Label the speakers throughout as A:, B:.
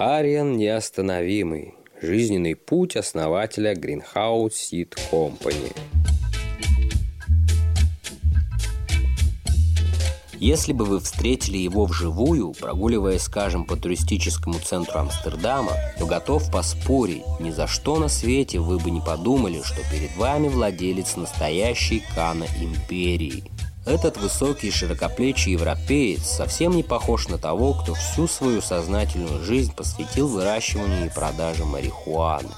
A: Ариан неостановимый. Жизненный путь основателя Greenhouse Seed Company.
B: Если бы вы встретили его вживую, прогуливаясь, скажем, по туристическому центру Амстердама, то готов поспорить, ни за что на свете вы бы не подумали, что перед вами владелец настоящей Кана империи. Этот высокий широкоплечий европеец совсем не похож на того, кто всю свою сознательную жизнь посвятил выращиванию и продаже марихуаны.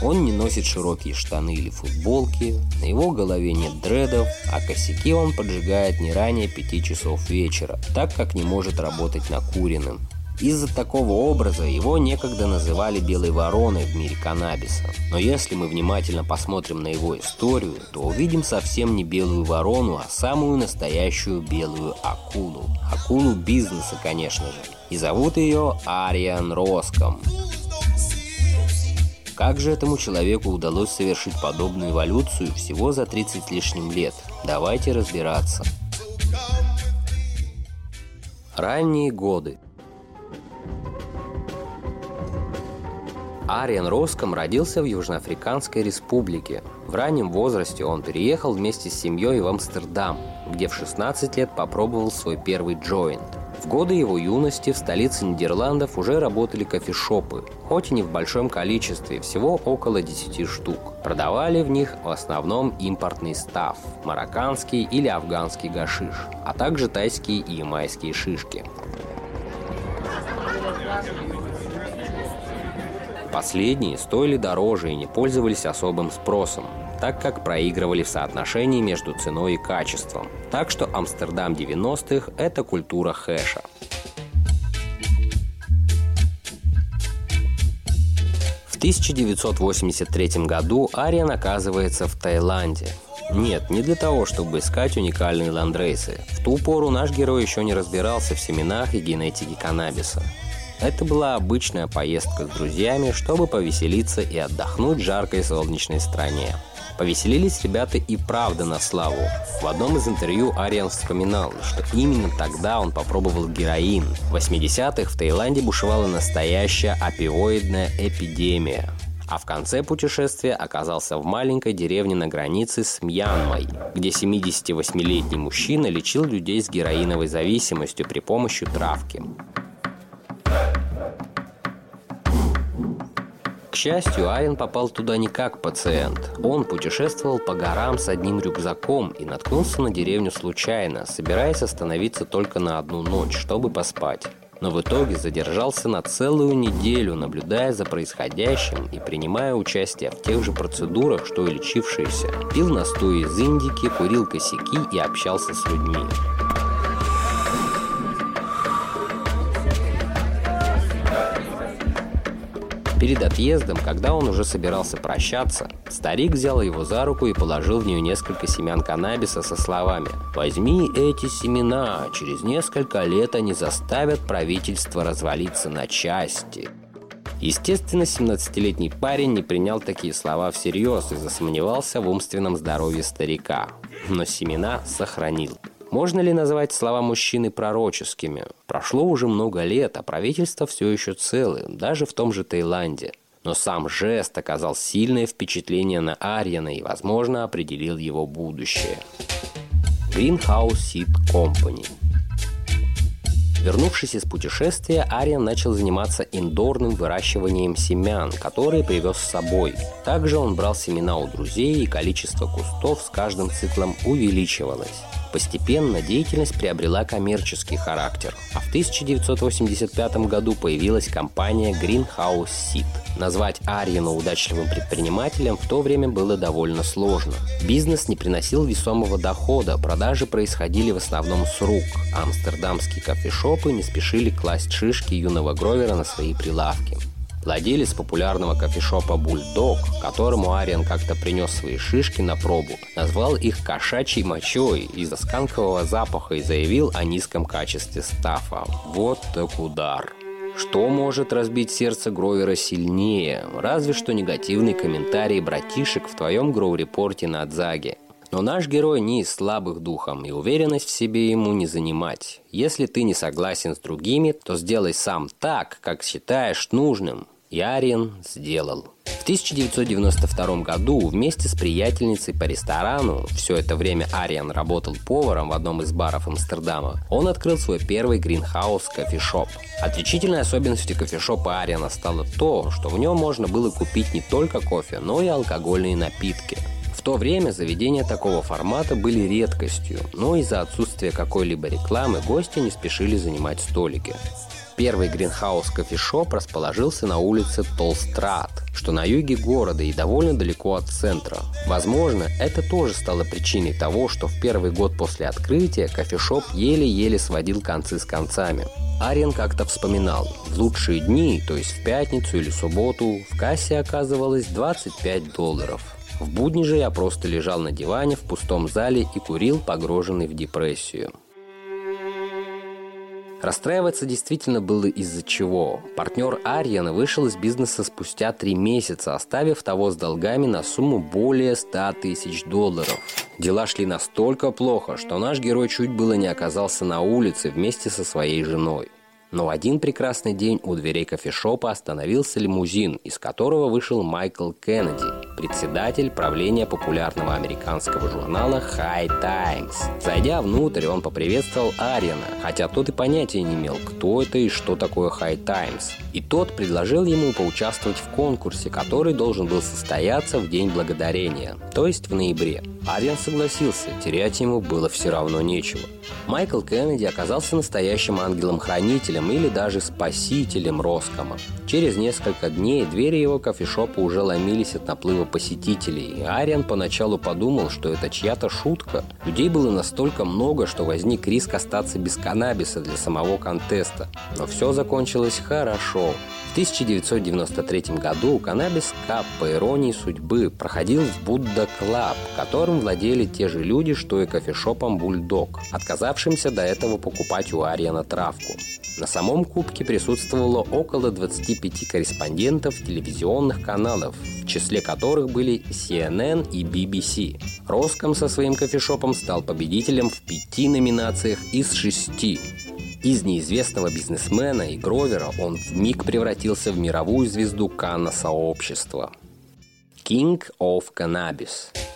B: Он не носит широкие штаны или футболки, на его голове нет дредов, а косяки он поджигает не ранее пяти часов вечера, так как не может работать накуренным. Из-за такого образа его некогда называли «белой вороной» в мире каннабиса. Но если мы внимательно посмотрим на его историю, то увидим совсем не белую ворону, а самую настоящую белую акулу. Акулу бизнеса, конечно же. И зовут ее Ариан Роском. Как же этому человеку удалось совершить подобную эволюцию всего за 30 с лишним лет? Давайте разбираться. Ранние годы. Ариан Роском родился в Южноафриканской республике. В раннем возрасте он переехал вместе с семьей в Амстердам, где в 16 лет попробовал свой первый джойнт. В годы его юности в столице Нидерландов уже работали кофешопы, хоть и не в большом количестве, всего около 10 штук. Продавали в них в основном импортный став, марокканский или афганский гашиш, а также тайские и ямайские шишки. Последние стоили дороже и не пользовались особым спросом, так как проигрывали в соотношении между ценой и качеством. Так что Амстердам 90-х – это культура хэша. В 1983 году Ариан оказывается в Таиланде. Нет, не для того, чтобы искать уникальные ландрейсы. В ту пору наш герой еще не разбирался в семенах и генетике каннабиса. Это была обычная поездка с друзьями, чтобы повеселиться и отдохнуть в жаркой солнечной стране. Повеселились ребята и правда на славу. В одном из интервью Ариан вспоминал, что именно тогда он попробовал героин. В 80-х в Таиланде бушевала настоящая опиоидная эпидемия. А в конце путешествия оказался в маленькой деревне на границе с Мьянмой, где 78-летний мужчина лечил людей с героиновой зависимостью при помощи травки. Счастью, Айн попал туда не как пациент. Он путешествовал по горам с одним рюкзаком и наткнулся на деревню случайно, собираясь остановиться только на одну ночь, чтобы поспать. Но в итоге задержался на целую неделю, наблюдая за происходящим и принимая участие в тех же процедурах, что и лечившиеся. Пил настой из индики, курил косяки и общался с людьми. Перед отъездом, когда он уже собирался прощаться, старик взял его за руку и положил в нее несколько семян каннабиса со словами «Возьми эти семена, через несколько лет они заставят правительство развалиться на части». Естественно, 17-летний парень не принял такие слова всерьез и засомневался в умственном здоровье старика. Но семена сохранил. Можно ли назвать слова мужчины пророческими? Прошло уже много лет, а правительство все еще целы, даже в том же Таиланде. Но сам жест оказал сильное впечатление на Ариана и, возможно, определил его будущее. Greenhouse Seed Company Вернувшись из путешествия, Ариан начал заниматься индорным выращиванием семян, которые привез с собой. Также он брал семена у друзей, и количество кустов с каждым циклом увеличивалось. Постепенно деятельность приобрела коммерческий характер, а в 1985 году появилась компания Greenhouse Seed. Назвать Арьена удачливым предпринимателем в то время было довольно сложно. Бизнес не приносил весомого дохода, продажи происходили в основном с рук, амстердамские кофешопы не спешили класть шишки юного Гровера на свои прилавки. Владелец популярного кофешопа «Бульдог», которому Ариан как-то принес свои шишки на пробу, назвал их кошачьей мочой из-за сканкового запаха и заявил о низком качестве стафа. Вот так удар. Что может разбить сердце Гровера сильнее? Разве что негативный комментарий братишек в твоем гроу-репорте на Адзаге. Но наш герой не из слабых духом, и уверенность в себе ему не занимать. Если ты не согласен с другими, то сделай сам так, как считаешь нужным. И Ариен сделал. В 1992 году вместе с приятельницей по ресторану, все это время Ариан работал поваром в одном из баров Амстердама, он открыл свой первый гринхаус кофешоп. Отличительной особенностью кофешопа Ариана стало то, что в нем можно было купить не только кофе, но и алкогольные напитки. В то время заведения такого формата были редкостью, но из-за отсутствия какой-либо рекламы гости не спешили занимать столики. Первый гринхаус кофешоп расположился на улице Толстрат, что на юге города и довольно далеко от центра. Возможно, это тоже стало причиной того, что в первый год после открытия кофешоп еле-еле сводил концы с концами. Ариен как-то вспоминал, в лучшие дни, то есть в пятницу или субботу, в кассе оказывалось 25 долларов. В будни же я просто лежал на диване в пустом зале и курил, погруженный в депрессию. Расстраиваться действительно было из-за чего. Партнер Ариана вышел из бизнеса спустя три месяца, оставив того с долгами на сумму более 100 тысяч долларов. Дела шли настолько плохо, что наш герой чуть было не оказался на улице вместе со своей женой. Но в один прекрасный день у дверей кофешопа остановился лимузин, из которого вышел Майкл Кеннеди, председатель правления популярного американского журнала High Times. Зайдя внутрь, он поприветствовал Ариана, хотя тот и понятия не имел, кто это и что такое High Times. И тот предложил ему поучаствовать в конкурсе, который должен был состояться в День Благодарения, то есть в ноябре. Ариан согласился, терять ему было все равно нечего. Майкл Кеннеди оказался настоящим ангелом-хранителем или даже спасителем Роскома. Через несколько дней двери его кофешопа уже ломились от наплыва посетителей, Ариан поначалу подумал, что это чья-то шутка. Людей было настолько много, что возник риск остаться без каннабиса для самого контеста. Но все закончилось хорошо. В 1993 году Cannabis Cup, по иронии судьбы, проходил в Buddha Club, которым владели те же люди, что и кофешопом Bulldog, отказавшимся до этого покупать у Ариана травку. На самом кубке присутствовало около 25 корреспондентов телевизионных каналов, в числе которых были CNN и BBC. Роскам со своим кофешопом стал победителем в пяти номинациях из шести. Из неизвестного бизнесмена и гровера он в миг превратился в мировую звезду канна-сообщества. King of Cannabis –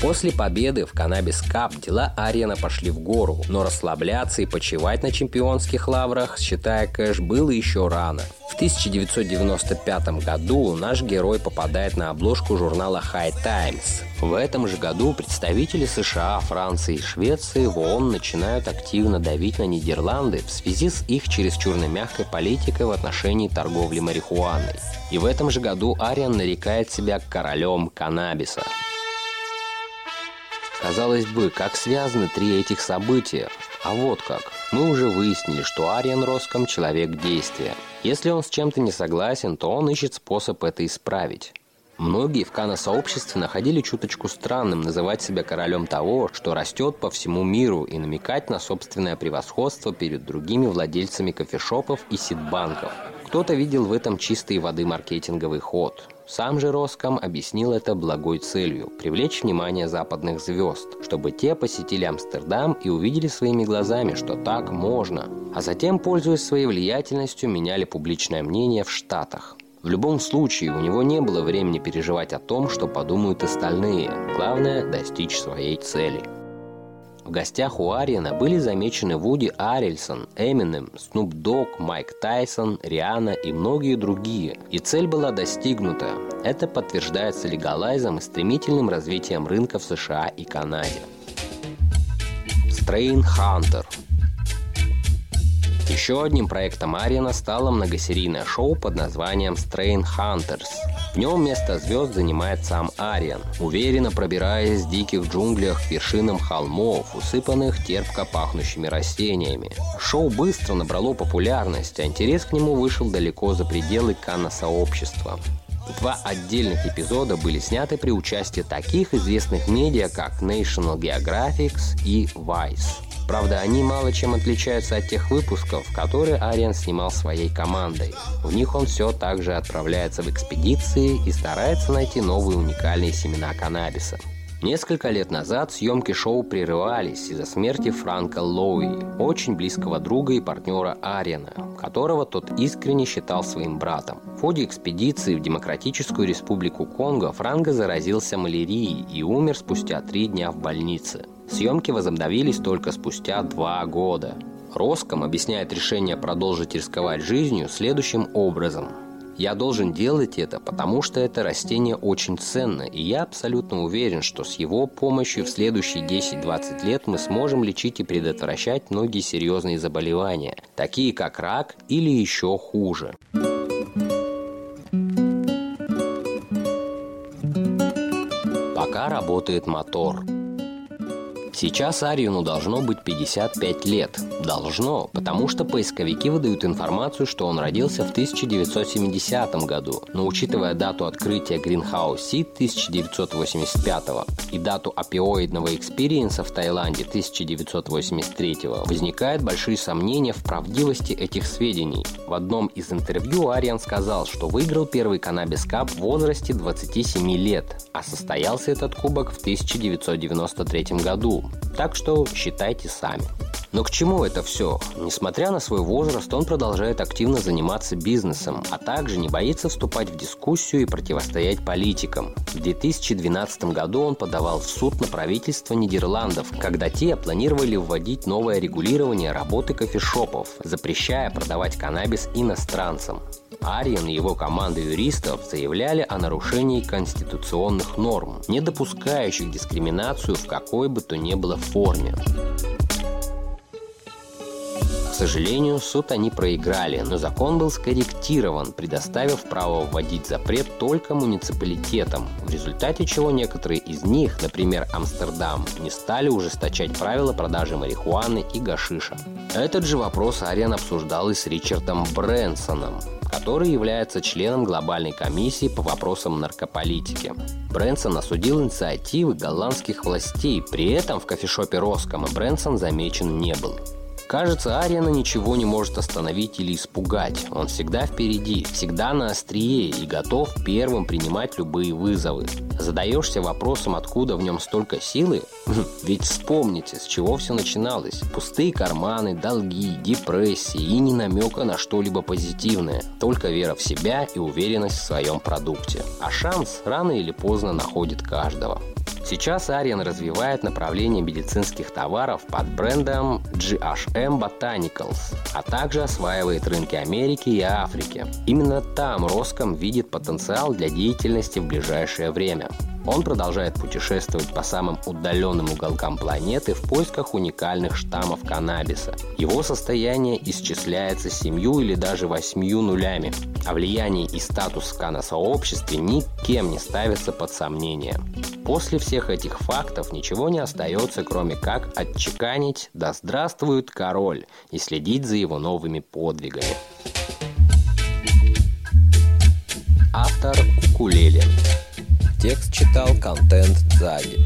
B: После победы в Канабис Кап дела Ариена пошли в гору, но расслабляться и почивать на чемпионских лаврах, считая кэш, было еще рано. В 1995 году наш герой попадает на обложку журнала High Times. В этом же году представители США, Франции и Швеции в ООН начинают активно давить на Нидерланды в связи с их чересчурно мягкой политикой в отношении торговли марихуаной. И в этом же году Ариан нарекает себя королем каннабиса. Казалось бы, как связаны три этих события? А вот как. Мы уже выяснили, что Ариан Роском – человек действия. Если он с чем-то не согласен, то он ищет способ это исправить. Многие в Кана-сообществе находили чуточку странным называть себя королем того, что растет по всему миру, и намекать на собственное превосходство перед другими владельцами кофешопов и ситбанков. Кто-то видел в этом чистой воды маркетинговый ход. Сам же Роском объяснил это благой целью – привлечь внимание западных звезд, чтобы те посетили Амстердам и увидели своими глазами, что так можно. А затем, пользуясь своей влиятельностью, меняли публичное мнение в Штатах. В любом случае, у него не было времени переживать о том, что подумают остальные. Главное – достичь своей цели – в гостях у Ариана были замечены Вуди Арельсон, Эминем, Снуп Дог, Майк Тайсон, Риана и многие другие. И цель была достигнута. Это подтверждается легалайзом и стремительным развитием рынка в США и Канаде. Strain Hunter еще одним проектом Ариана стало многосерийное шоу под названием Strain Hunters. В нем место звезд занимает сам Ариан, уверенно пробираясь в диких джунглях к вершинам холмов, усыпанных терпко пахнущими растениями. Шоу быстро набрало популярность, а интерес к нему вышел далеко за пределы Канна-сообщества. Два отдельных эпизода были сняты при участии таких известных медиа, как National Geographic и Vice. Правда, они мало чем отличаются от тех выпусков, которые Ариан снимал своей командой. В них он все так же отправляется в экспедиции и старается найти новые уникальные семена каннабиса. Несколько лет назад съемки шоу прерывались из-за смерти Франка Лоуи, очень близкого друга и партнера Ариана, которого тот искренне считал своим братом. В ходе экспедиции в Демократическую Республику Конго Франко заразился малярией и умер спустя три дня в больнице. Съемки возобновились только спустя два года. Роском объясняет решение продолжить рисковать жизнью следующим образом – я должен делать это, потому что это растение очень ценно, и я абсолютно уверен, что с его помощью в следующие 10-20 лет мы сможем лечить и предотвращать многие серьезные заболевания, такие как рак или еще хуже. Пока работает мотор – Сейчас Ариану должно быть 55 лет. Должно, потому что поисковики выдают информацию, что он родился в 1970 году. Но учитывая дату открытия Green House Seeds 1985 и дату опиоидного experience а в Таиланде 1983, возникают большие сомнения в правдивости этих сведений. В одном из интервью Ариан сказал, что выиграл первый Cannabis Cup в возрасте 27 лет, а состоялся этот кубок в 1993 году. Так что считайте сами. Но к чему это все? Несмотря на свой возраст, он продолжает активно заниматься бизнесом, а также не боится вступать в дискуссию и противостоять политикам. В 2012 году он подавал в суд на правительство Нидерландов, когда те планировали вводить новое регулирование работы кофешопов, запрещая продавать каннабис иностранцам. Ариен и его команда юристов заявляли о нарушении конституционных норм, не допускающих дискриминацию в какой бы то ни было форме. К сожалению, суд они проиграли, но закон был скорректирован, предоставив право вводить запрет только муниципалитетам, в результате чего некоторые из них, например, Амстердам, не стали ужесточать правила продажи марихуаны и гашиша. Этот же вопрос Ариан обсуждал и с Ричардом Брэнсоном, который является членом глобальной комиссии по вопросам наркополитики. Брэнсон осудил инициативы голландских властей, при этом в кофешопе Роскома Брэнсон замечен не был. Кажется, Ариана ничего не может остановить или испугать. Он всегда впереди, всегда на острие и готов первым принимать любые вызовы. Задаешься вопросом, откуда в нем столько силы? Хм, ведь вспомните, с чего все начиналось. Пустые карманы, долги, депрессии и не намека на что-либо позитивное. Только вера в себя и уверенность в своем продукте. А шанс рано или поздно находит каждого. Сейчас Ариан развивает направление медицинских товаров под брендом GHM Botanicals, а также осваивает рынки Америки и Африки. Именно там Роском видит потенциал для деятельности в ближайшее время. Он продолжает путешествовать по самым удаленным уголкам планеты в поисках уникальных штаммов каннабиса. Его состояние исчисляется семью или даже восьмью нулями, а влияние и статус в сообществе никем не ставится под сомнение. После всех этих фактов ничего не остается, кроме как отчеканить «Да здравствует король!» и следить за его новыми подвигами. Автор Укулеле Текст читал контент сзади.